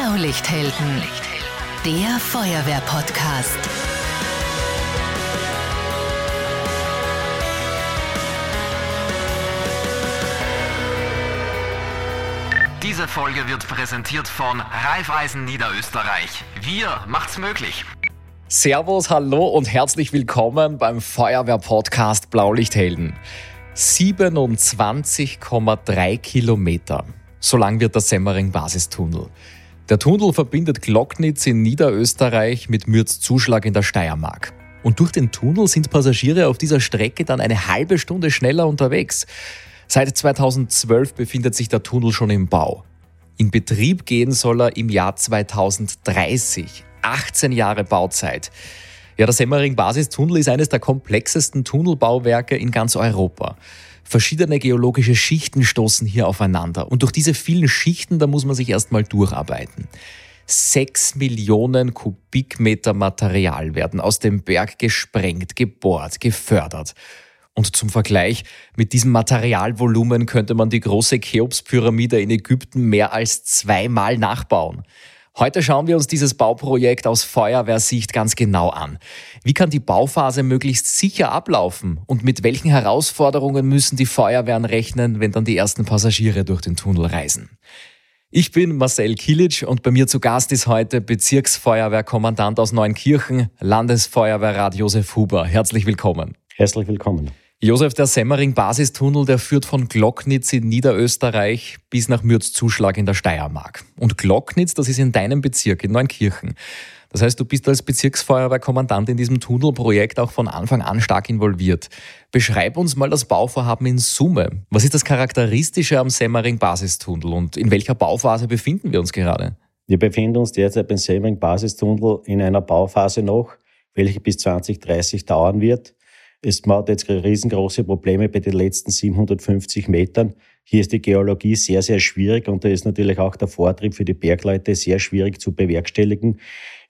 Blaulichthelden, der Feuerwehr-Podcast. Diese Folge wird präsentiert von Raiffeisen Niederösterreich. Wir macht's möglich. Servus, hallo und herzlich willkommen beim Feuerwehr-Podcast Blaulichthelden. 27,3 Kilometer. So lang wird der Semmering-Basistunnel. Der Tunnel verbindet Glocknitz in Niederösterreich mit Mürz-Zuschlag in der Steiermark. Und durch den Tunnel sind Passagiere auf dieser Strecke dann eine halbe Stunde schneller unterwegs. Seit 2012 befindet sich der Tunnel schon im Bau. In Betrieb gehen soll er im Jahr 2030. 18 Jahre Bauzeit. Ja, der Semmering-Basistunnel ist eines der komplexesten Tunnelbauwerke in ganz Europa. Verschiedene geologische Schichten stoßen hier aufeinander. Und durch diese vielen Schichten, da muss man sich erstmal durcharbeiten. Sechs Millionen Kubikmeter Material werden aus dem Berg gesprengt, gebohrt, gefördert. Und zum Vergleich, mit diesem Materialvolumen könnte man die große Cheops-Pyramide in Ägypten mehr als zweimal nachbauen. Heute schauen wir uns dieses Bauprojekt aus Feuerwehrsicht ganz genau an. Wie kann die Bauphase möglichst sicher ablaufen und mit welchen Herausforderungen müssen die Feuerwehren rechnen, wenn dann die ersten Passagiere durch den Tunnel reisen? Ich bin Marcel Kilic und bei mir zu Gast ist heute Bezirksfeuerwehrkommandant aus Neunkirchen, Landesfeuerwehrrat Josef Huber. Herzlich willkommen. Herzlich willkommen. Josef, der Semmering-Basistunnel, der führt von Glocknitz in Niederösterreich bis nach Mürzzuschlag in der Steiermark. Und Glocknitz, das ist in deinem Bezirk, in Neunkirchen. Das heißt, du bist als Bezirksfeuerwehrkommandant in diesem Tunnelprojekt auch von Anfang an stark involviert. Beschreib uns mal das Bauvorhaben in Summe. Was ist das Charakteristische am Semmering-Basistunnel und in welcher Bauphase befinden wir uns gerade? Wir befinden uns derzeit beim Semmering-Basistunnel in einer Bauphase noch, welche bis 2030 dauern wird. Es hat jetzt riesengroße Probleme bei den letzten 750 Metern. Hier ist die Geologie sehr, sehr schwierig und da ist natürlich auch der Vortrieb für die Bergleute sehr schwierig zu bewerkstelligen.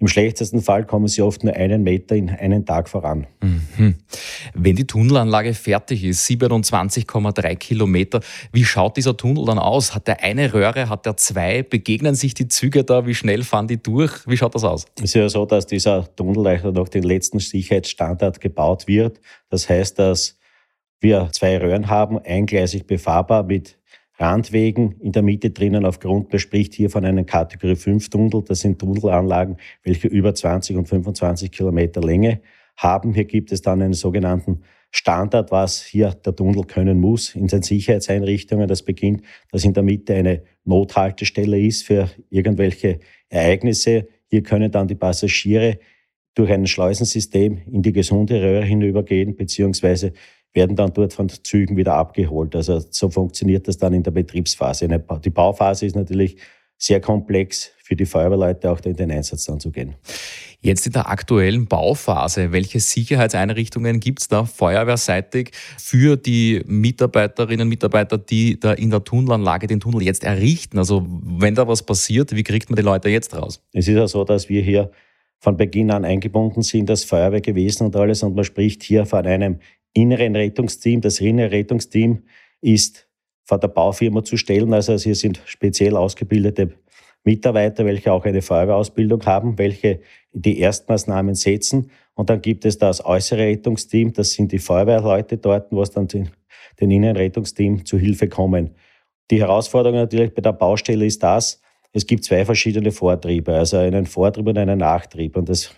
Im schlechtesten Fall kommen sie oft nur einen Meter in einen Tag voran. Mhm. Wenn die Tunnelanlage fertig ist, 27,3 Kilometer, wie schaut dieser Tunnel dann aus? Hat der eine Röhre, hat der zwei? Begegnen sich die Züge da? Wie schnell fahren die durch? Wie schaut das aus? Es ist ja so, dass dieser Tunnel noch den letzten Sicherheitsstandard gebaut wird. Das heißt, dass wir zwei Röhren haben, eingleisig befahrbar mit Randwegen in der Mitte drinnen aufgrund, man spricht hier von einem Kategorie 5 Tunnel. Das sind Tunnelanlagen, welche über 20 und 25 Kilometer Länge haben. Hier gibt es dann einen sogenannten Standard, was hier der Tunnel können muss in den Sicherheitseinrichtungen. Das beginnt, dass in der Mitte eine Nothaltestelle ist für irgendwelche Ereignisse. Hier können dann die Passagiere durch ein Schleusensystem in die gesunde Röhre hinübergehen, beziehungsweise werden dann dort von Zügen wieder abgeholt. Also so funktioniert das dann in der Betriebsphase. Die Bauphase ist natürlich sehr komplex für die Feuerwehrleute auch in den Einsatz dann zu gehen. Jetzt in der aktuellen Bauphase, welche Sicherheitseinrichtungen gibt es da feuerwehrseitig für die Mitarbeiterinnen und Mitarbeiter, die da in der Tunnelanlage den Tunnel jetzt errichten? Also wenn da was passiert, wie kriegt man die Leute jetzt raus? Es ist ja so, dass wir hier von Beginn an eingebunden sind, das Feuerwehr gewesen und alles und man spricht hier von einem inneren Rettungsteam. Das innere Rettungsteam ist von der Baufirma zu stellen. Also hier sind speziell ausgebildete Mitarbeiter, welche auch eine Feuerwehrausbildung haben, welche die Erstmaßnahmen setzen. Und dann gibt es das äußere Rettungsteam, das sind die Feuerwehrleute dort, was dann den, den Innenrettungsteam zu Hilfe kommen. Die Herausforderung natürlich bei der Baustelle ist das, es gibt zwei verschiedene Vortriebe, also einen Vortrieb und einen Nachtrieb. Und, das,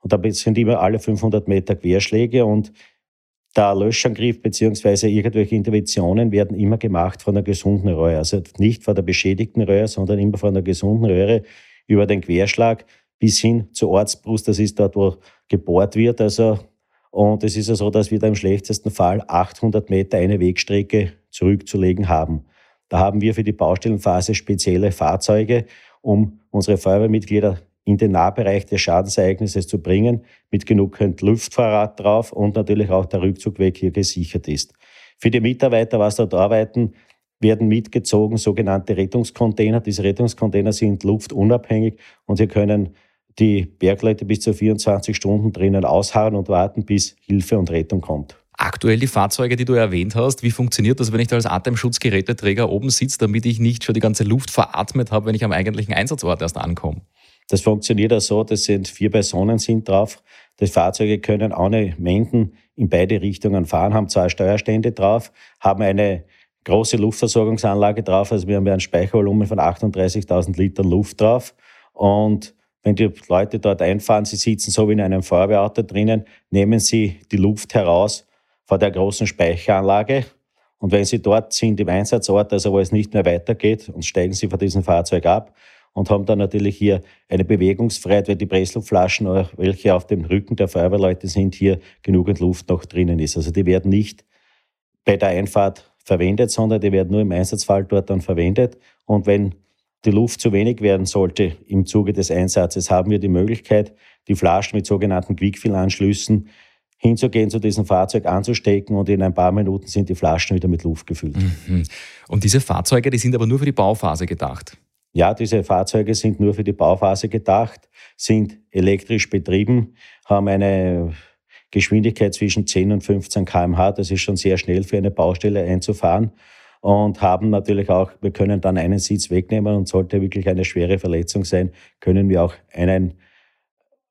und da sind immer alle 500 Meter Querschläge und der Löschangriff beziehungsweise irgendwelche Interventionen werden immer gemacht von einer gesunden Röhre. Also nicht von der beschädigten Röhre, sondern immer von der gesunden Röhre über den Querschlag bis hin zur Ortsbrust. Das ist dort, wo gebohrt wird. Also, und es ist ja so, dass wir da im schlechtesten Fall 800 Meter eine Wegstrecke zurückzulegen haben. Da haben wir für die Baustellenphase spezielle Fahrzeuge, um unsere Feuerwehrmitglieder in den Nahbereich des Schadensereignisses zu bringen, mit genug Luftfahrrad drauf und natürlich auch der Rückzugweg hier gesichert ist. Für die Mitarbeiter, was dort arbeiten, werden mitgezogen sogenannte Rettungscontainer. Diese Rettungscontainer sind luftunabhängig und sie können die Bergleute bis zu 24 Stunden drinnen ausharren und warten, bis Hilfe und Rettung kommt. aktuell die Fahrzeuge, die du erwähnt hast. Wie funktioniert das, wenn ich da als Atemschutzgeräteträger oben sitze, damit ich nicht schon die ganze Luft veratmet habe, wenn ich am eigentlichen Einsatzort erst ankomme? Das funktioniert auch so, das sind vier Personen sind drauf. Die Fahrzeuge können ohne Wenden in beide Richtungen fahren, haben zwei Steuerstände drauf, haben eine große Luftversorgungsanlage drauf. Also wir haben ein Speichervolumen von 38.000 Litern Luft drauf. Und wenn die Leute dort einfahren, sie sitzen so wie in einem Feuerwehrauto drinnen, nehmen sie die Luft heraus vor der großen Speicheranlage. Und wenn sie dort sind im Einsatzort, also wo es nicht mehr weitergeht, und steigen sie von diesem Fahrzeug ab und haben dann natürlich hier eine Bewegungsfreiheit, weil die Pressluftflaschen, welche auf dem Rücken der Feuerwehrleute sind, hier genügend Luft noch drinnen ist. Also die werden nicht bei der Einfahrt verwendet, sondern die werden nur im Einsatzfall dort dann verwendet. Und wenn die Luft zu wenig werden sollte im Zuge des Einsatzes, haben wir die Möglichkeit, die Flaschen mit sogenannten Quickfill-Anschlüssen hinzugehen, zu diesem Fahrzeug anzustecken und in ein paar Minuten sind die Flaschen wieder mit Luft gefüllt. Mhm. Und diese Fahrzeuge, die sind aber nur für die Bauphase gedacht? Ja, diese Fahrzeuge sind nur für die Bauphase gedacht, sind elektrisch betrieben, haben eine Geschwindigkeit zwischen 10 und 15 km/h. Das ist schon sehr schnell für eine Baustelle einzufahren und haben natürlich auch, wir können dann einen Sitz wegnehmen und sollte wirklich eine schwere Verletzung sein, können wir auch einen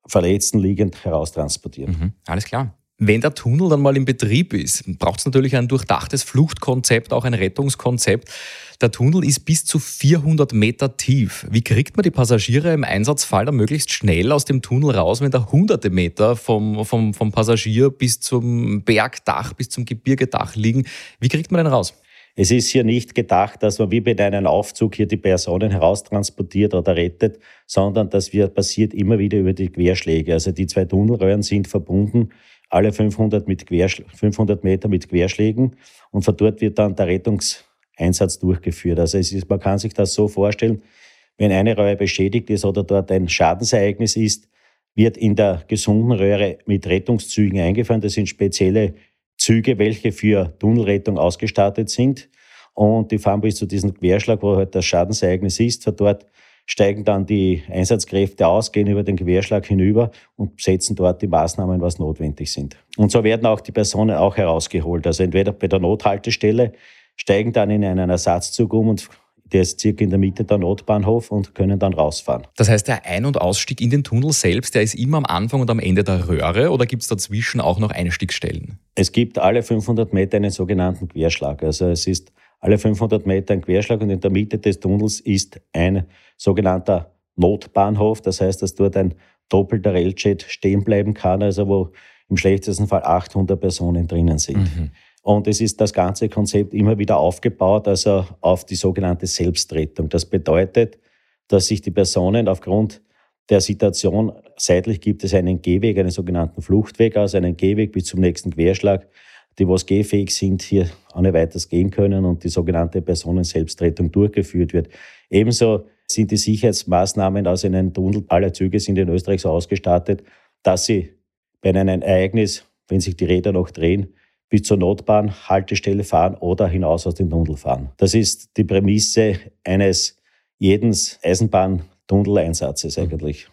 Verletzten liegend heraustransportieren. Mhm, alles klar. Wenn der Tunnel dann mal in Betrieb ist, braucht es natürlich ein durchdachtes Fluchtkonzept, auch ein Rettungskonzept. Der Tunnel ist bis zu 400 Meter tief. Wie kriegt man die Passagiere im Einsatzfall dann möglichst schnell aus dem Tunnel raus, wenn da hunderte Meter vom, vom, vom Passagier bis zum Bergdach, bis zum Gebirgedach liegen? Wie kriegt man den raus? Es ist hier nicht gedacht, dass man wie bei einem Aufzug hier die Personen heraustransportiert oder rettet, sondern das passiert immer wieder über die Querschläge. Also die zwei Tunnelröhren sind verbunden alle 500, mit 500 Meter mit Querschlägen und von dort wird dann der Rettungseinsatz durchgeführt. Also es ist, man kann sich das so vorstellen, wenn eine Röhre beschädigt ist oder dort ein Schadensereignis ist, wird in der gesunden Röhre mit Rettungszügen eingefahren. Das sind spezielle Züge, welche für Tunnelrettung ausgestattet sind. Und die fahren bis zu diesem Querschlag, wo halt das Schadensereignis ist. Von dort steigen dann die Einsatzkräfte aus, gehen über den Querschlag hinüber und setzen dort die Maßnahmen, was notwendig sind. Und so werden auch die Personen auch herausgeholt. Also entweder bei der Nothaltestelle steigen dann in einen Ersatzzug um und der ist circa in der Mitte der Notbahnhof und können dann rausfahren. Das heißt, der Ein- und Ausstieg in den Tunnel selbst, der ist immer am Anfang und am Ende der Röhre oder gibt es dazwischen auch noch Einstiegsstellen? Es gibt alle 500 Meter einen sogenannten Querschlag. Also es ist alle 500 Meter ein Querschlag und in der Mitte des Tunnels ist ein sogenannter Notbahnhof. Das heißt, dass dort ein doppelter Railjet stehen bleiben kann, also wo im schlechtesten Fall 800 Personen drinnen sind. Mhm. Und es ist das ganze Konzept immer wieder aufgebaut, also auf die sogenannte Selbstrettung. Das bedeutet, dass sich die Personen aufgrund der Situation, seitlich gibt es einen Gehweg, einen sogenannten Fluchtweg, also einen Gehweg bis zum nächsten Querschlag, die was gehfähig sind, hier ohne weiteres gehen können und die sogenannte Personenselbstrettung durchgeführt wird. Ebenso sind die Sicherheitsmaßnahmen aus einem Tunnel, alle Züge sind in Österreich so ausgestattet, dass sie bei einem Ereignis, wenn sich die Räder noch drehen, bis zur Notbahnhaltestelle fahren oder hinaus aus dem Tunnel fahren. Das ist die Prämisse eines jeden Eisenbahntunneleinsatzes eigentlich.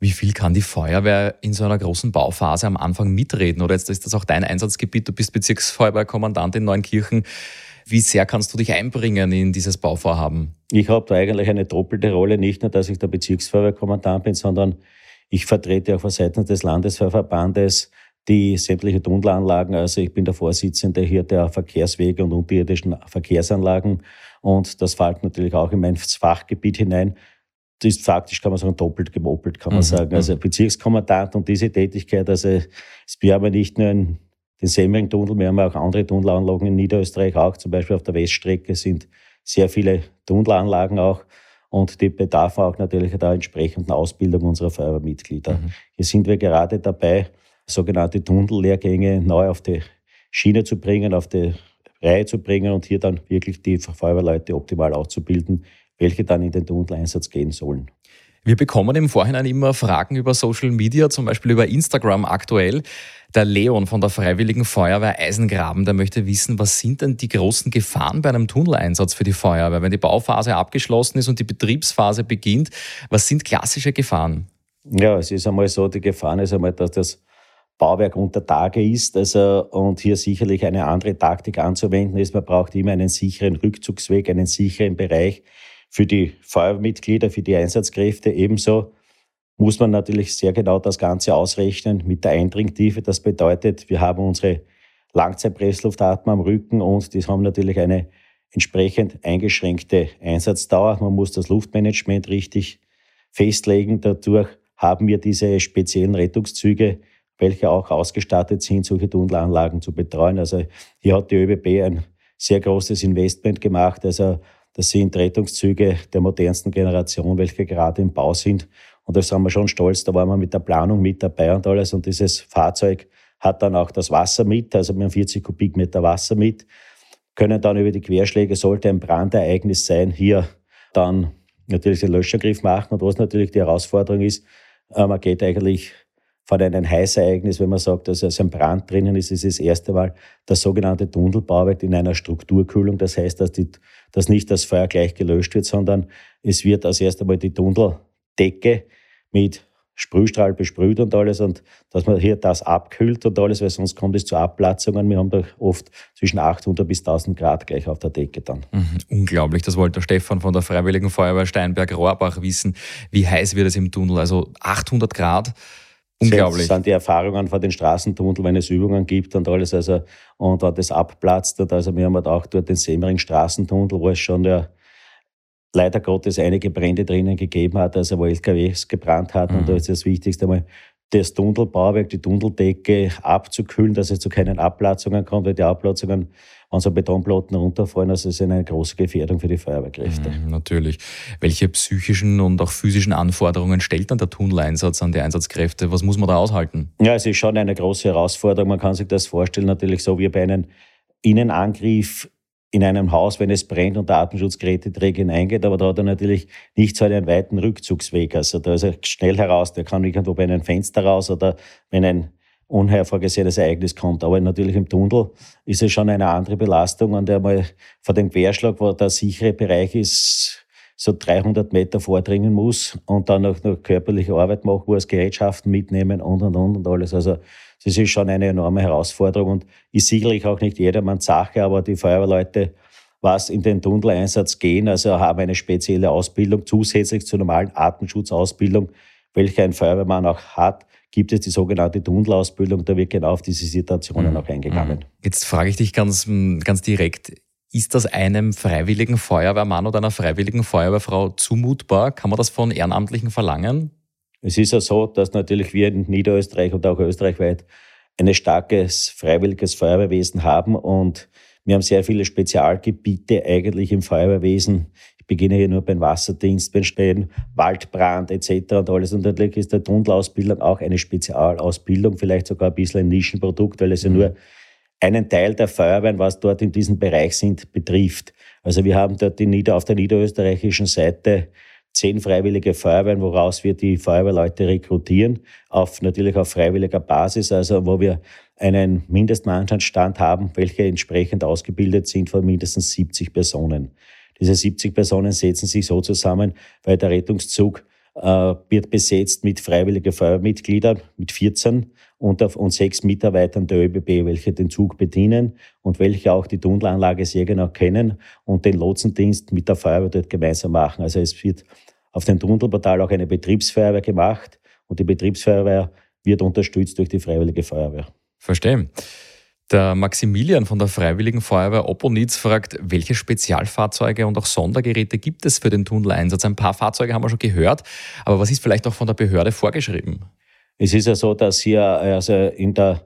Wie viel kann die Feuerwehr in so einer großen Bauphase am Anfang mitreden? Oder jetzt ist das auch dein Einsatzgebiet, du bist Bezirksfeuerwehrkommandant in Neunkirchen. Wie sehr kannst du dich einbringen in dieses Bauvorhaben? Ich habe da eigentlich eine doppelte Rolle, nicht nur, dass ich der Bezirksfeuerwehrkommandant bin, sondern ich vertrete auch von Seiten des Landesfeuerverbandes die sämtliche Tunnelanlagen. Also ich bin der Vorsitzende hier der Verkehrswege und unterirdischen Verkehrsanlagen und das fällt natürlich auch in mein Fachgebiet hinein das ist faktisch, kann man sagen, doppelt gemoppelt, kann man mhm. sagen. Also mhm. Bezirkskommandant und diese Tätigkeit, also wir haben nicht nur in den Semmering-Tunnel, wir haben auch andere Tunnelanlagen in Niederösterreich auch, zum Beispiel auf der Weststrecke sind sehr viele Tunnelanlagen auch und die bedarf auch natürlich der entsprechenden Ausbildung unserer Feuerwehrmitglieder. Mhm. Hier sind wir gerade dabei, sogenannte Tunnellehrgänge neu auf die Schiene zu bringen, auf die Reihe zu bringen und hier dann wirklich die Feuerwehrleute optimal auszubilden, welche dann in den Tunneleinsatz gehen sollen. Wir bekommen im Vorhinein immer Fragen über Social Media, zum Beispiel über Instagram aktuell. Der Leon von der Freiwilligen Feuerwehr Eisengraben, der möchte wissen, was sind denn die großen Gefahren bei einem Tunneleinsatz für die Feuerwehr? Wenn die Bauphase abgeschlossen ist und die Betriebsphase beginnt, was sind klassische Gefahren? Ja, es ist einmal so, die Gefahren ist einmal, dass das Bauwerk unter Tage ist. Also, und hier sicherlich eine andere Taktik anzuwenden ist. Man braucht immer einen sicheren Rückzugsweg, einen sicheren Bereich für die Feuerwehrmitglieder, für die Einsatzkräfte. Ebenso muss man natürlich sehr genau das Ganze ausrechnen mit der Eindringtiefe. Das bedeutet, wir haben unsere Langzeitpressluftatmer am Rücken und die haben natürlich eine entsprechend eingeschränkte Einsatzdauer. Man muss das Luftmanagement richtig festlegen. Dadurch haben wir diese speziellen Rettungszüge, welche auch ausgestattet sind, solche Tunnelanlagen zu betreuen. Also hier hat die ÖBB ein sehr großes Investment gemacht. Also das sind Rettungszüge der modernsten Generation, welche gerade im Bau sind. Und da sind wir schon stolz. Da waren wir mit der Planung mit dabei und alles. Und dieses Fahrzeug hat dann auch das Wasser mit. Also wir haben 40 Kubikmeter Wasser mit. Können dann über die Querschläge, sollte ein Brandereignis sein, hier dann natürlich den Löschangriff machen. Und was natürlich die Herausforderung ist, äh, man geht eigentlich von einem Heißereignis, wenn man sagt, dass also ein Brand drinnen ist, ist das erste Mal das sogenannte Tunnelbauwerk in einer Strukturkühlung. Das heißt, dass, die, dass nicht das Feuer gleich gelöscht wird, sondern es wird als erstes Mal die Tunneldecke mit Sprühstrahl besprüht und alles und dass man hier das abkühlt und alles, weil sonst kommt es zu Abplatzungen. Wir haben da oft zwischen 800 bis 1000 Grad gleich auf der Decke dann. Mhm, unglaublich, das wollte der Stefan von der Freiwilligen Feuerwehr Steinberg-Rohrbach wissen. Wie heiß wird es im Tunnel? Also 800 Grad? Unglaublich. Das sind die Erfahrungen von den Straßentunneln, wenn es Übungen gibt und alles. Also, und wenn das abplatzt, also wir haben halt auch dort den Semmering Straßentunnel, wo es schon der leider Gottes einige Brände drinnen gegeben hat, also wo LKWs gebrannt hatten. Mhm. Und da ist das Wichtigste einmal, das Tunnelbauwerk, die Tunneldecke abzukühlen, dass es zu keinen Abplatzungen kommt, weil die Abplatzungen, wenn so Betonplatten runterfallen, also ist eine große Gefährdung für die Feuerwehrkräfte. Mhm, natürlich. Welche psychischen und auch physischen Anforderungen stellt dann der Tunneleinsatz an die Einsatzkräfte? Was muss man da aushalten? Ja, es ist schon eine große Herausforderung. Man kann sich das vorstellen, natürlich so wie bei einem Innenangriff in einem Haus, wenn es brennt und der Atemschutzgeräteträger hineingeht, aber da hat er natürlich nicht so einen weiten Rückzugsweg. Also da ist er schnell heraus, der kann irgendwo bei einem Fenster raus oder wenn ein unhervorgesehenes Ereignis kommt. Aber natürlich im Tunnel ist es schon eine andere Belastung und einmal vor dem Querschlag, wo der sichere Bereich ist, so 300 Meter vordringen muss und dann auch noch körperliche Arbeit machen muss, Gerätschaften mitnehmen und und und und alles. Also das ist schon eine enorme Herausforderung und ist sicherlich auch nicht jedermanns Sache, aber die Feuerwehrleute, was in den Tunneleinsatz gehen, also haben eine spezielle Ausbildung zusätzlich zur normalen Atemschutzausbildung, welche ein Feuerwehrmann auch hat, gibt es die sogenannte Tunnelausbildung. Da wird genau auf diese Situationen mhm. auch eingegangen. Jetzt frage ich dich ganz, ganz direkt. Ist das einem freiwilligen Feuerwehrmann oder einer freiwilligen Feuerwehrfrau zumutbar? Kann man das von Ehrenamtlichen verlangen? Es ist ja so, dass natürlich wir in Niederösterreich und auch österreichweit ein starkes freiwilliges Feuerwehrwesen haben und wir haben sehr viele Spezialgebiete eigentlich im Feuerwehrwesen. Ich beginne hier nur beim Wasserdienst, beim Stellen, Waldbrand etc. und alles. Und natürlich ist der Tunnelausbildung auch eine Spezialausbildung, vielleicht sogar ein bisschen ein Nischenprodukt, weil es ja mhm. nur einen Teil der Feuerwehren, was dort in diesem Bereich sind, betrifft. Also wir haben dort Nieder auf der niederösterreichischen Seite zehn freiwillige Feuerwehren, woraus wir die Feuerwehrleute rekrutieren, auf, natürlich auf freiwilliger Basis, also wo wir einen Mindestmannschaftsstand haben, welche entsprechend ausgebildet sind von mindestens 70 Personen. Diese 70 Personen setzen sich so zusammen, weil der Rettungszug äh, wird besetzt mit freiwilligen Feuerwehrmitgliedern, mit 14 und, und sechs Mitarbeitern der ÖBB, welche den Zug bedienen und welche auch die Tunnelanlage sehr genau kennen und den Lotsendienst mit der Feuerwehr dort gemeinsam machen. Also es wird auf dem Tunnelportal auch eine Betriebsfeuerwehr gemacht und die Betriebsfeuerwehr wird unterstützt durch die Freiwillige Feuerwehr. Verstehe. Der Maximilian von der Freiwilligen Feuerwehr Opponitz fragt, welche Spezialfahrzeuge und auch Sondergeräte gibt es für den Tunneleinsatz? Ein paar Fahrzeuge haben wir schon gehört, aber was ist vielleicht auch von der Behörde vorgeschrieben? Es ist ja so, dass hier also in der,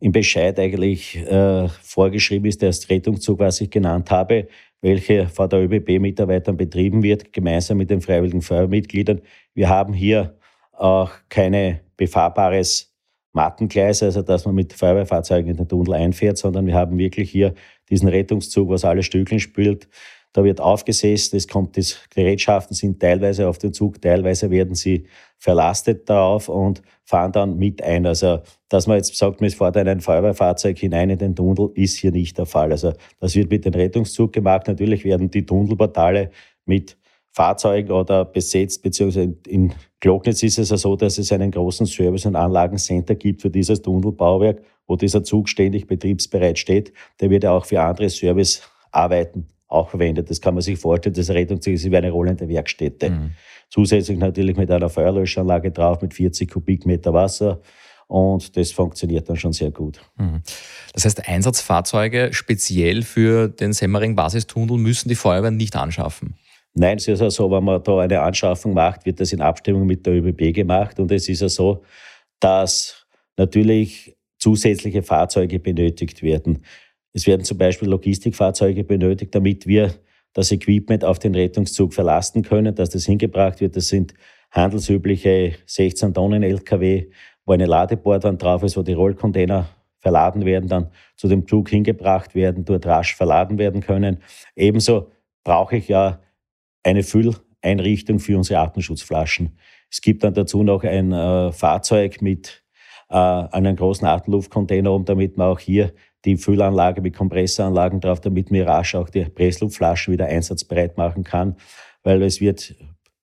im Bescheid eigentlich äh, vorgeschrieben ist, der Rettungszug, was ich genannt habe, welche von der ÖBB-Mitarbeitern betrieben wird, gemeinsam mit den freiwilligen Feuerwehrmitgliedern. Wir haben hier auch keine befahrbares Mattengleis, also dass man mit Feuerwehrfahrzeugen in den Tunnel einfährt, sondern wir haben wirklich hier diesen Rettungszug, was alle Stückeln spült, da wird aufgesessen, es kommt, das Gerätschaften sind teilweise auf den Zug, teilweise werden sie verlastet darauf und fahren dann mit ein. Also, dass man jetzt sagt, man fährt ein Feuerwehrfahrzeug hinein in den Tunnel, ist hier nicht der Fall. Also, das wird mit dem Rettungszug gemacht. Natürlich werden die Tunnelportale mit Fahrzeugen oder besetzt, beziehungsweise in Glocknitz ist es ja so, dass es einen großen Service- und Anlagencenter gibt für dieses Tunnelbauwerk, wo dieser Zug ständig betriebsbereit steht. Der wird ja auch für andere Servicearbeiten auch verwendet. Das kann man sich vorstellen, das Rettungszug ist wie eine rollende Werkstätte. Mhm. Zusätzlich natürlich mit einer Feuerlöschanlage drauf mit 40 Kubikmeter Wasser. Und das funktioniert dann schon sehr gut. Mhm. Das heißt, Einsatzfahrzeuge speziell für den Semmering-Basistunnel müssen die Feuerwehr nicht anschaffen? Nein, es ist ja so, wenn man da eine Anschaffung macht, wird das in Abstimmung mit der ÖBB gemacht. Und es ist ja so, dass natürlich zusätzliche Fahrzeuge benötigt werden. Es werden zum Beispiel Logistikfahrzeuge benötigt, damit wir das Equipment auf den Rettungszug verlasten können, dass das hingebracht wird. Das sind handelsübliche 16 Tonnen LKW, wo eine Ladebordwand drauf ist, wo die Rollcontainer verladen werden, dann zu dem Zug hingebracht werden, dort rasch verladen werden können. Ebenso brauche ich ja eine Fülleinrichtung für unsere Atemschutzflaschen. Es gibt dann dazu noch ein äh, Fahrzeug mit äh, einem großen Atemluftcontainer, um damit man auch hier die Füllanlage mit Kompressoranlagen drauf, damit man rasch auch die Pressluftflasche wieder einsatzbereit machen kann, weil es wird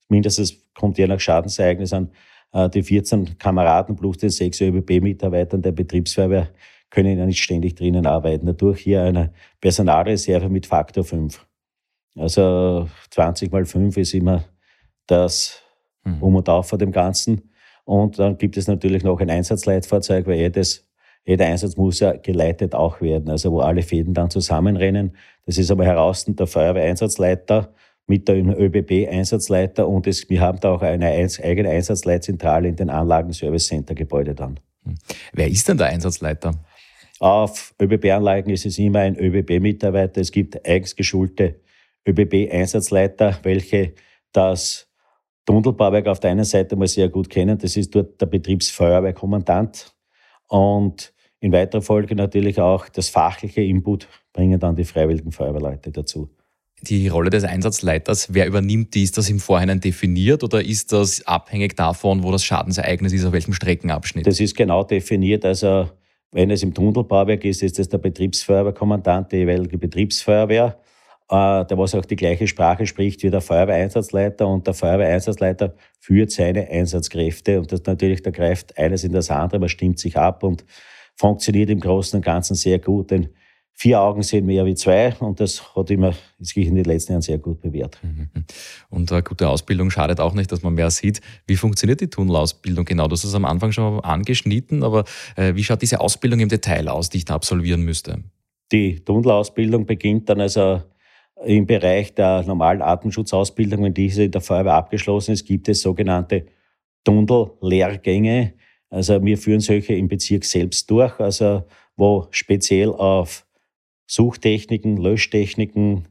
mindestens, kommt je nach Schadensereignis an, äh, die 14 Kameraden plus den sechs ÖBB-Mitarbeitern der Betriebsfeuerwehr können ja nicht ständig drinnen arbeiten. Dadurch hier eine Personalreserve mit Faktor 5. Also 20 mal 5 ist immer das mhm. Um und Auf vor dem Ganzen. Und dann gibt es natürlich noch ein Einsatzleitfahrzeug, weil jedes, jeder Einsatz muss ja geleitet auch werden, also wo alle Fäden dann zusammenrennen. Das ist aber heraus der Feuerwehreinsatzleiter mit der ÖBB-Einsatzleiter und es, wir haben da auch eine eigene Einsatzleitzentrale in den Anlagen-Service-Center-Gebäude dann. Hm. Wer ist denn der Einsatzleiter? Auf ÖBB-Anlagen ist es immer ein ÖBB-Mitarbeiter. Es gibt eigens geschulte ÖBB-Einsatzleiter, welche das Tunnelbauwerk auf der einen Seite mal sehr gut kennen. Das ist dort der Betriebsfeuerwehrkommandant. Und in weiterer Folge natürlich auch das fachliche Input bringen dann die freiwilligen Feuerwehrleute dazu. Die Rolle des Einsatzleiters, wer übernimmt die? Ist das im Vorhinein definiert oder ist das abhängig davon, wo das Schadensereignis ist, auf welchem Streckenabschnitt? Das ist genau definiert. Also wenn es im Tunnelbauwerk ist, ist es der Betriebsfeuerwehrkommandant, die jeweilige Betriebsfeuerwehr. Äh, der was auch die gleiche Sprache spricht wie der Feuerwehreinsatzleiter und der Feuerwehreinsatzleiter führt seine Einsatzkräfte und das natürlich, da greift eines in das andere, man stimmt sich ab und funktioniert im Großen und Ganzen sehr gut, denn vier Augen sehen mehr wie zwei und das hat immer sich in den letzten Jahren sehr gut bewährt. Mhm. Und eine gute Ausbildung schadet auch nicht, dass man mehr sieht. Wie funktioniert die Tunnelausbildung genau? Du hast es am Anfang schon angeschnitten, aber äh, wie schaut diese Ausbildung im Detail aus, die ich da absolvieren müsste? Die Tunnelausbildung beginnt dann also im Bereich der normalen Atemschutzausbildung, wenn diese in der Feuerwehr abgeschlossen ist, gibt es sogenannte Tunnellehrgänge. Also wir führen solche im Bezirk selbst durch, also wo speziell auf Suchtechniken, Löschtechniken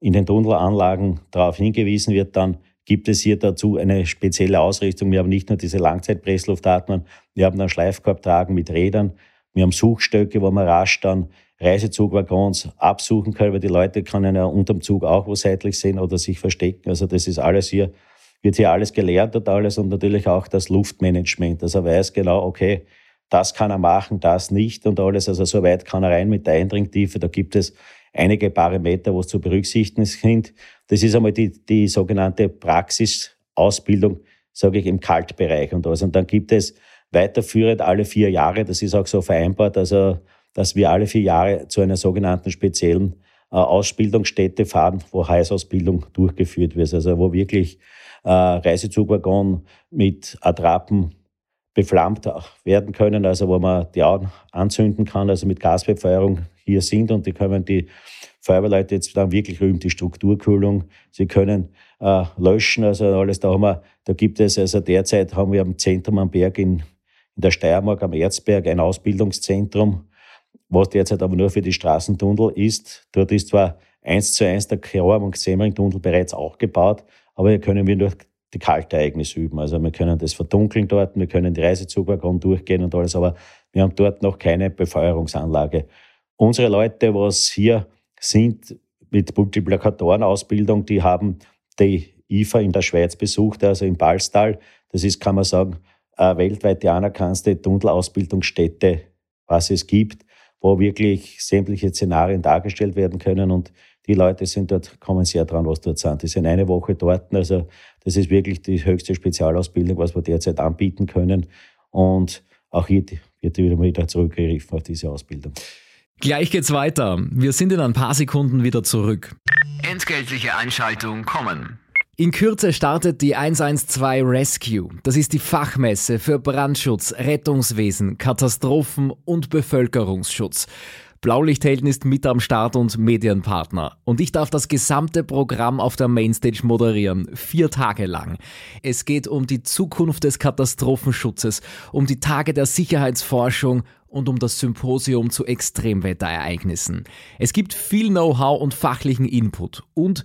in den Tunnelanlagen darauf hingewiesen wird, dann gibt es hier dazu eine spezielle Ausrichtung. Wir haben nicht nur diese Langzeitpressluftatmen, wir haben dann Schleifkorbtragen mit Rädern, wir haben Suchstöcke, wo man rasch dann Reisezugwaggons absuchen können, weil die Leute können ja unterm Zug auch wo seitlich sehen oder sich verstecken. Also das ist alles hier, wird hier alles gelernt und alles und natürlich auch das Luftmanagement, dass er weiß genau, okay, das kann er machen, das nicht und alles. Also so weit kann er rein mit der Eindringtiefe. Da gibt es einige Parameter, wo es zu berücksichtigen sind. Das ist einmal die, die sogenannte Praxisausbildung, sage ich, im Kaltbereich und alles. Und dann gibt es weiterführend alle vier Jahre, das ist auch so vereinbart, also dass wir alle vier Jahre zu einer sogenannten speziellen äh, Ausbildungsstätte fahren, wo Heißausbildung durchgeführt wird. Also wo wirklich äh, Reisezugwaggon mit Attrappen beflammt werden können, also wo man die anzünden kann, also mit Gasbefeuerung hier sind und die können die Feuerwehrleute jetzt dann wirklich üben, die Strukturkühlung. Sie können äh, löschen, also alles da haben wir, da gibt es, also derzeit haben wir am Zentrum am Berg in, in der Steiermark am Erzberg ein Ausbildungszentrum, was derzeit aber nur für die Straßentunnel ist. Dort ist zwar eins zu eins der Kram- und Semmering-Tunnel bereits auch gebaut, aber hier können wir nur die Kaltereignisse üben. Also wir können das verdunkeln dort, wir können die Reisezugwaggon durchgehen und alles, aber wir haben dort noch keine Befeuerungsanlage. Unsere Leute, was hier sind mit Multiplikatorenausbildung, die haben die IFA in der Schweiz besucht, also in Balstal. Das ist, kann man sagen, eine weltweit die anerkannte Tunnelausbildungsstätte, was es gibt wo wirklich sämtliche Szenarien dargestellt werden können. Und Die Leute sind dort, kommen sehr dran, was dort sind. Die sind eine Woche dort. Also das ist wirklich die höchste Spezialausbildung, was wir derzeit anbieten können. Und auch hier wird wieder zurückgegriffen auf diese Ausbildung. Gleich geht's weiter. Wir sind in ein paar Sekunden wieder zurück. Entgeltliche Einschaltung kommen. In Kürze startet die 112 Rescue. Das ist die Fachmesse für Brandschutz, Rettungswesen, Katastrophen und Bevölkerungsschutz. Blaulichthelden ist mit am Start und Medienpartner. Und ich darf das gesamte Programm auf der Mainstage moderieren. Vier Tage lang. Es geht um die Zukunft des Katastrophenschutzes, um die Tage der Sicherheitsforschung und um das Symposium zu Extremwetterereignissen. Es gibt viel Know-how und fachlichen Input und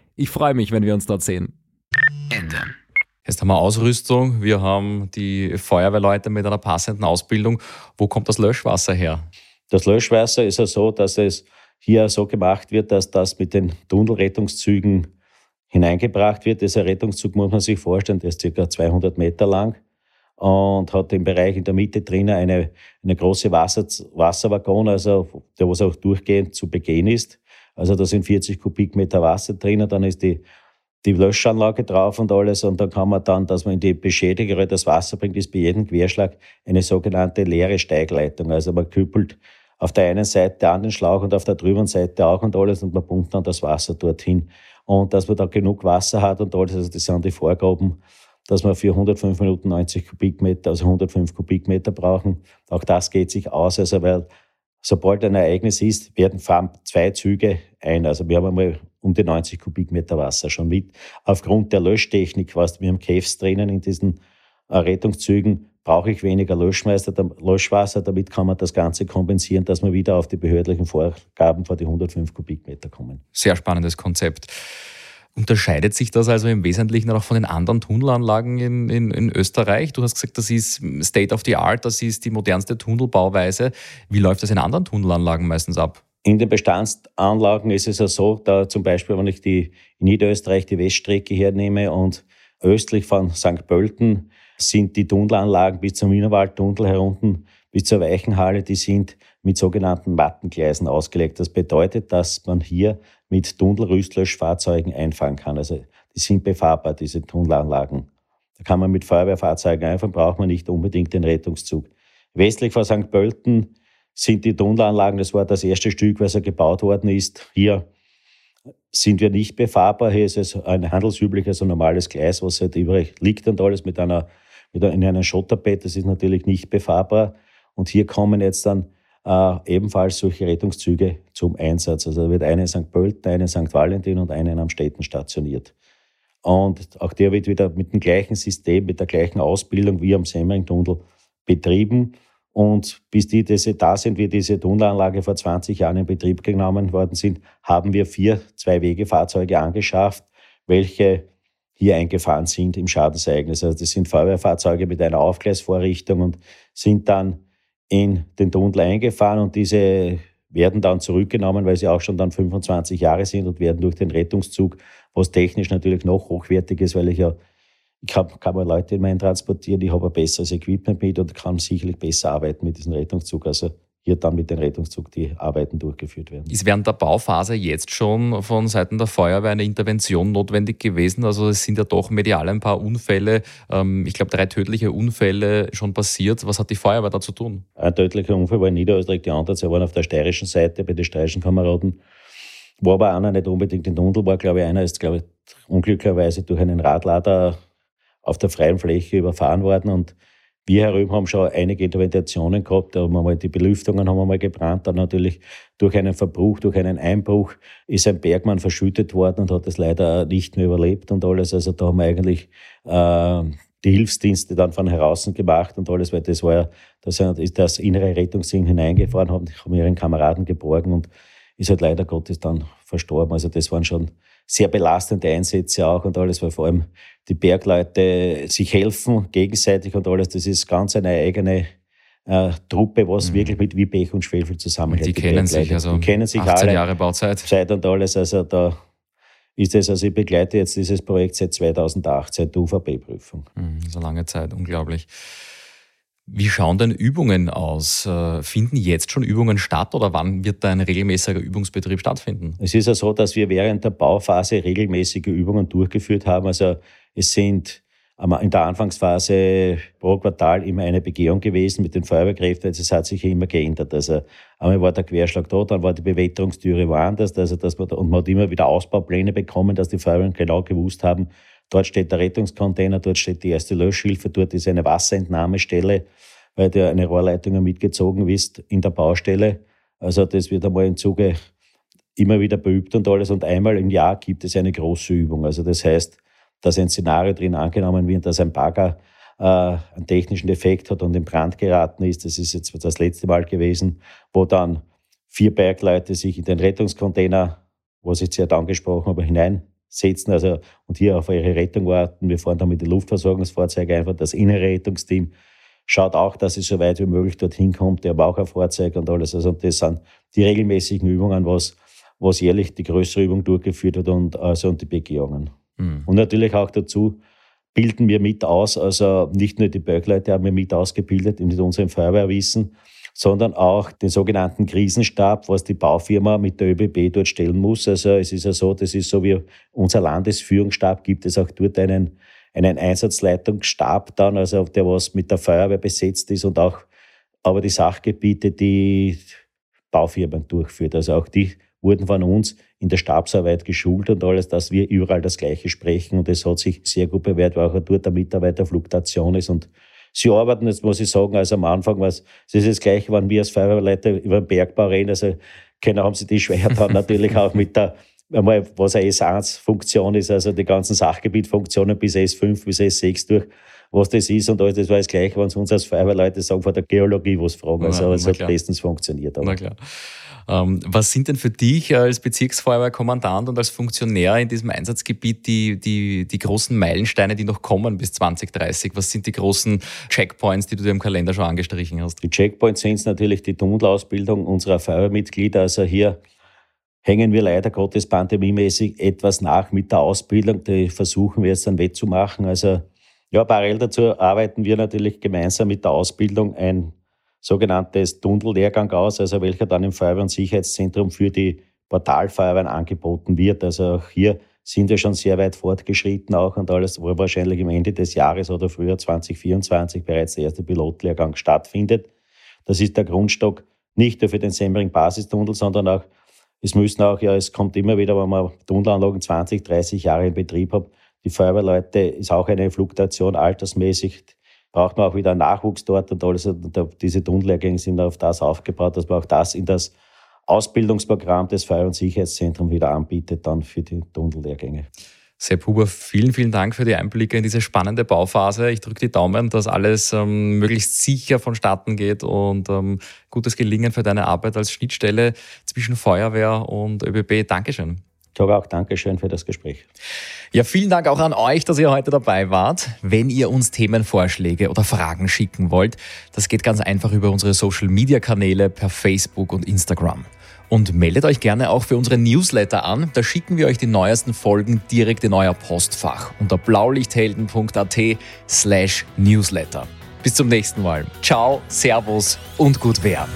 Ich freue mich, wenn wir uns dort sehen. Ende. Jetzt haben wir Ausrüstung, wir haben die Feuerwehrleute mit einer passenden Ausbildung. Wo kommt das Löschwasser her? Das Löschwasser ist ja so, dass es hier so gemacht wird, dass das mit den Tunnelrettungszügen hineingebracht wird. Dieser Rettungszug muss man sich vorstellen, der ist ca. 200 Meter lang und hat im Bereich in der Mitte drinnen eine, eine große Wasser, Wasserwaggon, also der was auch durchgehend zu begehen ist. Also da sind 40 Kubikmeter Wasser drin, dann ist die, die Löschanlage drauf und alles. Und da kann man dann, dass man in die Beschädigere das Wasser bringt, ist bei jedem Querschlag eine sogenannte leere Steigleitung. Also man küppelt auf der einen Seite an den Schlauch und auf der drüben Seite auch und alles und man pumpt dann das Wasser dorthin. Und dass man da genug Wasser hat und alles, also das sind die Vorgaben, dass wir für 105 Minuten 90 Kubikmeter, also 105 Kubikmeter brauchen. Auch das geht sich aus, also weil sobald ein Ereignis ist, werden fahren zwei Züge ein. Also wir haben einmal um die 90 Kubikmeter Wasser schon mit. Aufgrund der Löschtechnik, was wir haben Käfs drinnen in diesen äh, Rettungszügen, brauche ich weniger Löschmeister, Löschwasser. Damit kann man das Ganze kompensieren, dass wir wieder auf die behördlichen Vorgaben vor die 105 Kubikmeter kommen. Sehr spannendes Konzept. Unterscheidet sich das also im Wesentlichen auch von den anderen Tunnelanlagen in, in, in, Österreich? Du hast gesagt, das ist State of the Art, das ist die modernste Tunnelbauweise. Wie läuft das in anderen Tunnelanlagen meistens ab? In den Bestandsanlagen ist es ja so, da zum Beispiel, wenn ich die in Niederösterreich die Weststrecke hernehme und östlich von St. Pölten sind die Tunnelanlagen bis zum Wienerwaldtunnel herunten bis zur Weichenhalle, die sind mit sogenannten Mattengleisen ausgelegt. Das bedeutet, dass man hier mit Tunnelrüstlöschfahrzeugen einfahren kann. Also die sind befahrbar, diese Tunnelanlagen. Da kann man mit Feuerwehrfahrzeugen einfahren, braucht man nicht unbedingt den Rettungszug. Westlich von St. Pölten sind die Tunnelanlagen, das war das erste Stück, was er gebaut worden ist. Hier sind wir nicht befahrbar. Hier ist es ein handelsübliches, also normales Gleis, was halt übrig liegt und alles mit einer, mit in einem Schotterbett. Das ist natürlich nicht befahrbar. Und hier kommen jetzt dann äh, ebenfalls solche Rettungszüge zum Einsatz. Also da wird eine in St. Pölten, eine in St. Valentin und eine in Amstetten stationiert. Und auch der wird wieder mit dem gleichen System, mit der gleichen Ausbildung wie am Semmering-Tunnel betrieben. Und bis die diese da sind, wie diese Tunnelanlage vor 20 Jahren in Betrieb genommen worden sind, haben wir vier Zwei-Wege-Fahrzeuge angeschafft, welche hier eingefahren sind im Schadensereignis. Also das sind Feuerwehrfahrzeuge mit einer Aufgleisvorrichtung und sind dann in den Tunnel eingefahren und diese werden dann zurückgenommen, weil sie auch schon dann 25 Jahre sind und werden durch den Rettungszug, was technisch natürlich noch hochwertig ist, weil ich ja, ich kann, kann mal Leute in meinen transportieren, ich habe ein besseres Equipment mit und kann sicherlich besser arbeiten mit diesem Rettungszug. Also hier dann mit dem Rettungszug die Arbeiten durchgeführt werden. Ist während der Bauphase jetzt schon von Seiten der Feuerwehr eine Intervention notwendig gewesen? Also es sind ja doch medial ein paar Unfälle, ähm, ich glaube drei tödliche Unfälle schon passiert. Was hat die Feuerwehr da zu tun? Ein tödlicher Unfall war in Niederösterreich, die anderen zwei waren auf der steirischen Seite bei den steirischen Kameraden. War aber einer nicht unbedingt in Tunnel, war glaube ich einer ist glaube ich unglücklicherweise durch einen Radlader auf der freien Fläche überfahren worden und wir herüben haben schon einige Interventionen gehabt. Da haben wir mal die Belüftungen haben wir mal gebrannt. Dann natürlich durch einen Verbruch, durch einen Einbruch ist ein Bergmann verschüttet worden und hat es leider nicht mehr überlebt und alles. Also da haben wir eigentlich äh, die Hilfsdienste dann von heraus gemacht und alles, weil das war ja, da ist das innere Rettungsteam hineingefahren, haben ihren Kameraden geborgen und ist halt leider Gottes dann verstorben. Also das waren schon sehr belastende Einsätze auch und alles, weil vor allem die Bergleute sich helfen gegenseitig und alles. Das ist ganz eine eigene äh, Truppe, was mhm. wirklich mit wie Pech und Schwefel zusammenhält. Die, die kennen Bergleute. sich also. Die kennen sich 18 alle. Jahre Bauzeit. Zeit und alles. Also da ist es, also ich begleite jetzt dieses Projekt seit 2008, seit der UVP-Prüfung. Mhm, so lange Zeit, unglaublich. Wie schauen denn Übungen aus? Äh, finden jetzt schon Übungen statt oder wann wird da ein regelmäßiger Übungsbetrieb stattfinden? Es ist ja so, dass wir während der Bauphase regelmäßige Übungen durchgeführt haben. Also es sind in der Anfangsphase pro Quartal immer eine Begehung gewesen mit den Feuerwehrkräften. Das hat sich ja immer geändert. Also einmal war der Querschlag da, dann war die Bewetterungstüre woanders. Also dass man, und man hat immer wieder Ausbaupläne bekommen, dass die Feuerwehren genau gewusst haben, dort steht der Rettungscontainer, dort steht die erste Löschhilfe, dort ist eine Wasserentnahmestelle, weil da eine Rohrleitung mitgezogen ist in der Baustelle. Also das wird einmal im Zuge immer wieder beübt und alles. Und einmal im Jahr gibt es eine große Übung. Also das heißt, dass ein Szenario drin angenommen wird, dass ein Bagger äh, einen technischen Defekt hat und in Brand geraten ist. Das ist jetzt das letzte Mal gewesen, wo dann vier Bergleute sich in den Rettungscontainer, was ich ja angesprochen habe, hineinsetzen also, und hier auf ihre Rettung warten. Wir fahren dann mit den Luftversorgungsfahrzeugen einfach. Das innere Rettungsteam schaut auch, dass es so weit wie möglich dorthin kommt. Der auch ein Fahrzeug und alles. Also das sind die regelmäßigen Übungen, was, was jährlich die größere Übung durchgeführt hat und, also, und die Begehungen. Mhm. Und natürlich auch dazu bilden wir mit aus, also nicht nur die Bergleute haben wir mit ausgebildet mit unserem Feuerwehrwissen, sondern auch den sogenannten Krisenstab, was die Baufirma mit der ÖBB dort stellen muss. Also es ist ja so, das ist so wie unser Landesführungsstab, gibt es auch dort einen, einen Einsatzleitungsstab dann, also der was mit der Feuerwehr besetzt ist und auch aber die Sachgebiete, die Baufirmen durchführt. Also auch die wurden von uns in der Stabsarbeit geschult und alles, dass wir überall das Gleiche sprechen. Und es hat sich sehr gut bewährt, weil auch dort der Mitarbeiterfluktuation ist. Und sie arbeiten, jetzt muss ich sagen, also am Anfang war es, es ist das Gleiche, wenn wir als Feuerwehrleiter über den Bergbau reden, also keiner haben sie die schwer dann natürlich auch mit der einmal, was eine S1-Funktion ist, also die ganzen Sachgebietfunktionen bis S5 bis S6 durch, was das ist und alles, das war das Gleiche, wenn sie uns als Feuerwehrleute sagen, von der Geologie was fragen. Also es hat bestens funktioniert. Aber. Na klar. Ähm, was sind denn für dich als Bezirksfeuerwehrkommandant und als Funktionär in diesem Einsatzgebiet die, die, die großen Meilensteine, die noch kommen bis 2030? Was sind die großen Checkpoints, die du dir im Kalender schon angestrichen hast? Die Checkpoints sind natürlich die Tunnelausbildung unserer Feuerwehrmitglieder. Also hier hängen wir leider Gottes pandemiemäßig etwas nach mit der Ausbildung. Die versuchen wir jetzt dann wettzumachen. Also ja, parallel dazu arbeiten wir natürlich gemeinsam mit der Ausbildung ein sogenanntes Tunnellehrgang aus, also welcher dann im Feuerwehr- und Sicherheitszentrum für die Portalfeuerwehren angeboten wird. Also auch hier sind wir schon sehr weit fortgeschritten auch und alles, wo wahrscheinlich im Ende des Jahres oder früher 2024 bereits der erste Pilotlehrgang stattfindet. Das ist der Grundstock nicht nur für den Semmering Basistunnel, sondern auch, es müssen auch, ja, es kommt immer wieder, wenn man Tunnelanlagen 20, 30 Jahre in Betrieb hat, die Feuerwehrleute ist auch eine Fluktuation altersmäßig braucht man auch wieder Nachwuchs dort und alles. Und diese Tunnellehrgänge sind auf das aufgebaut, dass man auch das in das Ausbildungsprogramm des Feuer- und Sicherheitszentrums wieder anbietet, dann für die Tunnellehrgänge. Sepp Huber, vielen, vielen Dank für die Einblicke in diese spannende Bauphase. Ich drücke die Daumen, dass alles ähm, möglichst sicher vonstatten geht und ähm, gutes Gelingen für deine Arbeit als Schnittstelle zwischen Feuerwehr und ÖBB. Dankeschön. Sage auch Dankeschön für das Gespräch. Ja, vielen Dank auch an euch, dass ihr heute dabei wart. Wenn ihr uns Themenvorschläge oder Fragen schicken wollt, das geht ganz einfach über unsere Social Media Kanäle per Facebook und Instagram. Und meldet euch gerne auch für unsere Newsletter an. Da schicken wir euch die neuesten Folgen direkt in euer Postfach unter blaulichthelden.at slash Newsletter. Bis zum nächsten Mal. Ciao, Servus und gut wer.